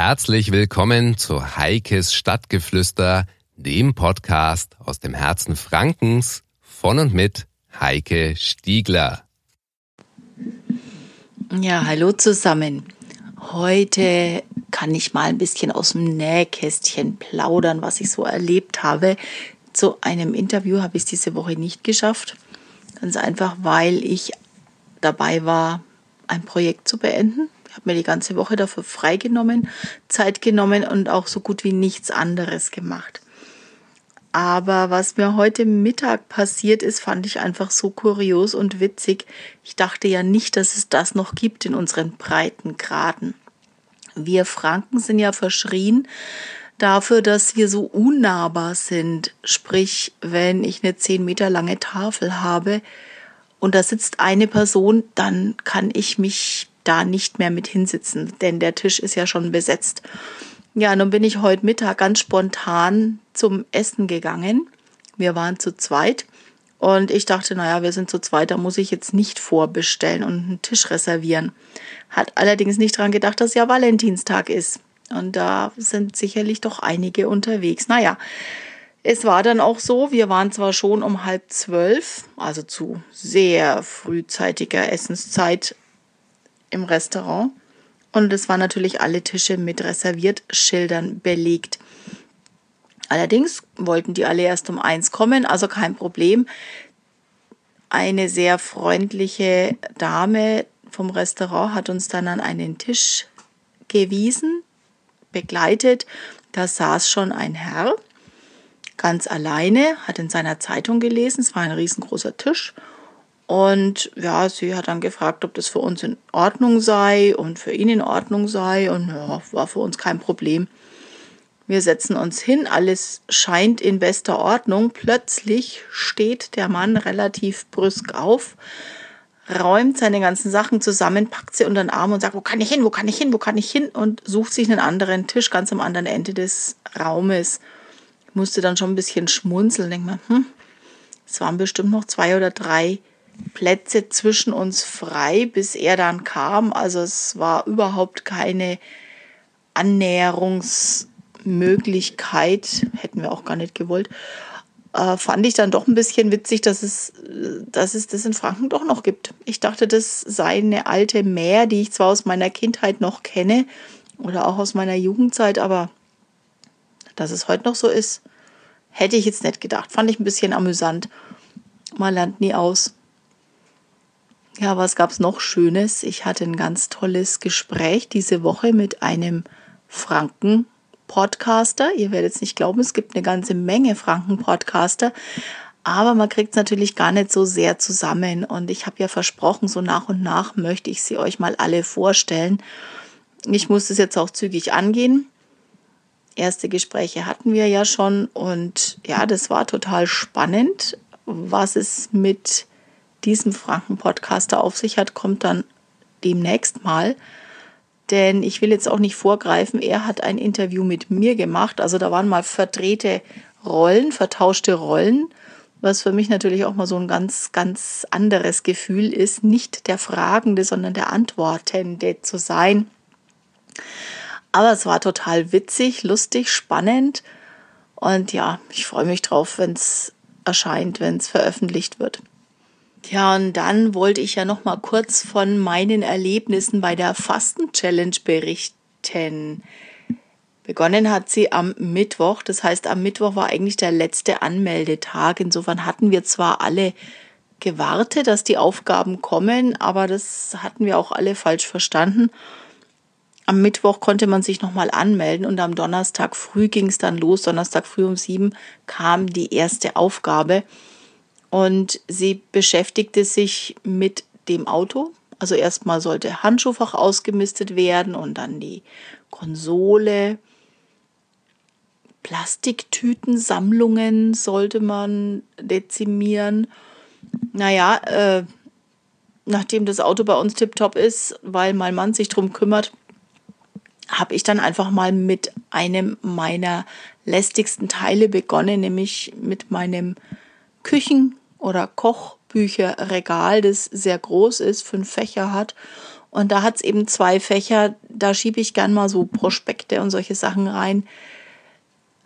Herzlich willkommen zu Heikes Stadtgeflüster, dem Podcast aus dem Herzen Frankens von und mit Heike Stiegler. Ja, hallo zusammen. Heute kann ich mal ein bisschen aus dem Nähkästchen plaudern, was ich so erlebt habe. Zu einem Interview habe ich es diese Woche nicht geschafft. Ganz einfach, weil ich dabei war, ein Projekt zu beenden. Habe mir die ganze Woche dafür freigenommen, Zeit genommen und auch so gut wie nichts anderes gemacht. Aber was mir heute Mittag passiert ist, fand ich einfach so kurios und witzig. Ich dachte ja nicht, dass es das noch gibt in unseren Breitengraden. Wir Franken sind ja verschrien dafür, dass wir so unnahbar sind. Sprich, wenn ich eine zehn Meter lange Tafel habe und da sitzt eine Person, dann kann ich mich da nicht mehr mit hinsitzen, denn der Tisch ist ja schon besetzt. Ja, nun bin ich heute Mittag ganz spontan zum Essen gegangen. Wir waren zu zweit und ich dachte, naja, wir sind zu zweit, da muss ich jetzt nicht vorbestellen und einen Tisch reservieren. Hat allerdings nicht dran gedacht, dass ja Valentinstag ist. Und da sind sicherlich doch einige unterwegs. Naja, es war dann auch so, wir waren zwar schon um halb zwölf, also zu sehr frühzeitiger Essenszeit im Restaurant, und es waren natürlich alle Tische mit Reserviertschildern belegt. Allerdings wollten die alle erst um eins kommen, also kein Problem. Eine sehr freundliche Dame vom Restaurant hat uns dann an einen Tisch gewiesen, begleitet. Da saß schon ein Herr, ganz alleine, hat in seiner Zeitung gelesen. Es war ein riesengroßer Tisch und ja, sie hat dann gefragt, ob das für uns in Ordnung sei und für ihn in Ordnung sei. Und ja, war für uns kein Problem. Wir setzen uns hin, alles scheint in bester Ordnung. Plötzlich steht der Mann relativ brüsk auf, räumt seine ganzen Sachen zusammen, packt sie unter den Arm und sagt, wo kann ich hin, wo kann ich hin, wo kann ich hin? Und sucht sich einen anderen Tisch ganz am anderen Ende des Raumes. Musste dann schon ein bisschen schmunzeln, denk mal, hm, es waren bestimmt noch zwei oder drei Plätze zwischen uns frei, bis er dann kam. Also es war überhaupt keine Annäherungsmöglichkeit, hätten wir auch gar nicht gewollt. Äh, fand ich dann doch ein bisschen witzig, dass es, dass es das in Franken doch noch gibt. Ich dachte, das sei eine alte Mär, die ich zwar aus meiner Kindheit noch kenne oder auch aus meiner Jugendzeit, aber dass es heute noch so ist, hätte ich jetzt nicht gedacht. Fand ich ein bisschen amüsant. Man lernt nie aus. Ja, was gab's noch Schönes? Ich hatte ein ganz tolles Gespräch diese Woche mit einem Franken-Podcaster. Ihr werdet es nicht glauben, es gibt eine ganze Menge Franken-Podcaster. Aber man kriegt es natürlich gar nicht so sehr zusammen. Und ich habe ja versprochen, so nach und nach möchte ich sie euch mal alle vorstellen. Ich muss es jetzt auch zügig angehen. Erste Gespräche hatten wir ja schon. Und ja, das war total spannend, was es mit diesem Franken-Podcaster auf sich hat, kommt dann demnächst mal. Denn ich will jetzt auch nicht vorgreifen, er hat ein Interview mit mir gemacht. Also da waren mal verdrehte Rollen, vertauschte Rollen, was für mich natürlich auch mal so ein ganz, ganz anderes Gefühl ist, nicht der Fragende, sondern der Antwortende zu sein. Aber es war total witzig, lustig, spannend. Und ja, ich freue mich drauf, wenn es erscheint, wenn es veröffentlicht wird. Ja, und dann wollte ich ja noch mal kurz von meinen Erlebnissen bei der Fasten-Challenge berichten. Begonnen hat sie am Mittwoch, das heißt, am Mittwoch war eigentlich der letzte Anmeldetag. Insofern hatten wir zwar alle gewartet, dass die Aufgaben kommen, aber das hatten wir auch alle falsch verstanden. Am Mittwoch konnte man sich nochmal anmelden und am Donnerstag früh ging es dann los. Donnerstag früh um sieben kam die erste Aufgabe. Und sie beschäftigte sich mit dem Auto. Also erstmal sollte Handschuhfach ausgemistet werden und dann die Konsole. Plastiktütensammlungen sollte man dezimieren. Naja, äh, nachdem das Auto bei uns tiptop ist, weil mein Mann sich darum kümmert, habe ich dann einfach mal mit einem meiner lästigsten Teile begonnen, nämlich mit meinem Küchen- oder Kochbücherregal, das sehr groß ist, fünf Fächer hat Und da hat es eben zwei Fächer, da schiebe ich gern mal so Prospekte und solche Sachen rein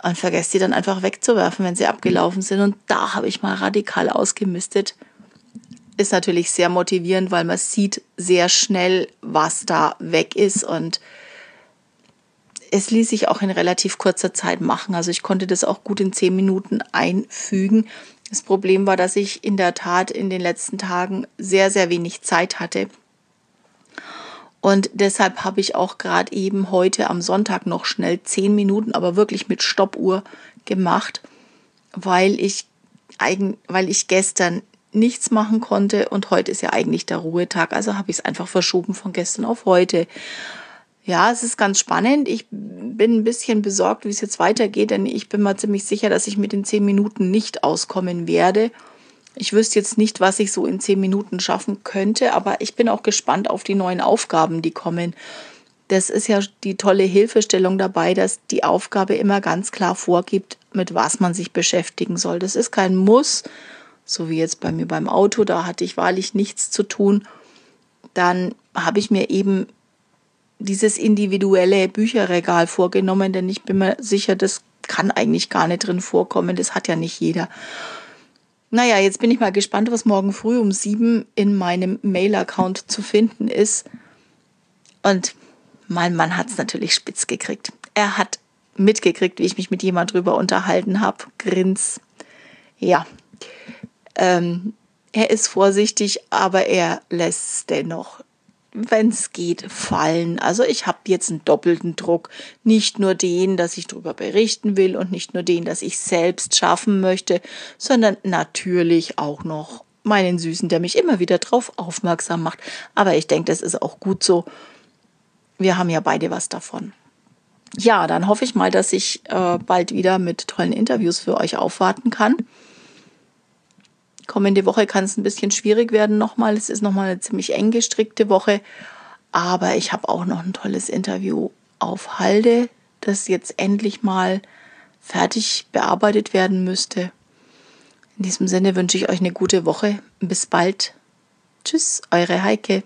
und vergesse die dann einfach wegzuwerfen, wenn sie abgelaufen sind. Und da habe ich mal radikal ausgemistet. Ist natürlich sehr motivierend, weil man sieht sehr schnell, was da weg ist und es ließ sich auch in relativ kurzer Zeit machen. Also ich konnte das auch gut in zehn Minuten einfügen. Das Problem war, dass ich in der Tat in den letzten Tagen sehr, sehr wenig Zeit hatte. Und deshalb habe ich auch gerade eben heute am Sonntag noch schnell zehn Minuten, aber wirklich mit Stoppuhr gemacht, weil ich, eigen, weil ich gestern nichts machen konnte und heute ist ja eigentlich der Ruhetag. Also habe ich es einfach verschoben von gestern auf heute. Ja, es ist ganz spannend. Ich bin ein bisschen besorgt, wie es jetzt weitergeht, denn ich bin mal ziemlich sicher, dass ich mit den zehn Minuten nicht auskommen werde. Ich wüsste jetzt nicht, was ich so in zehn Minuten schaffen könnte, aber ich bin auch gespannt auf die neuen Aufgaben, die kommen. Das ist ja die tolle Hilfestellung dabei, dass die Aufgabe immer ganz klar vorgibt, mit was man sich beschäftigen soll. Das ist kein Muss, so wie jetzt bei mir beim Auto, da hatte ich wahrlich nichts zu tun. Dann habe ich mir eben dieses individuelle Bücherregal vorgenommen, denn ich bin mir sicher, das kann eigentlich gar nicht drin vorkommen. Das hat ja nicht jeder. Naja, jetzt bin ich mal gespannt, was morgen früh um sieben in meinem Mail-Account zu finden ist. Und mein Mann hat es natürlich spitz gekriegt. Er hat mitgekriegt, wie ich mich mit jemand drüber unterhalten habe. Grins. Ja. Ähm, er ist vorsichtig, aber er lässt dennoch wenn es geht, fallen. Also ich habe jetzt einen doppelten Druck. Nicht nur den, dass ich darüber berichten will und nicht nur den, dass ich selbst schaffen möchte, sondern natürlich auch noch meinen Süßen, der mich immer wieder darauf aufmerksam macht. Aber ich denke, das ist auch gut so. Wir haben ja beide was davon. Ja, dann hoffe ich mal, dass ich äh, bald wieder mit tollen Interviews für euch aufwarten kann. Kommende Woche kann es ein bisschen schwierig werden nochmal. Es ist nochmal eine ziemlich eng gestrickte Woche. Aber ich habe auch noch ein tolles Interview auf Halde, das jetzt endlich mal fertig bearbeitet werden müsste. In diesem Sinne wünsche ich euch eine gute Woche. Bis bald. Tschüss, eure Heike.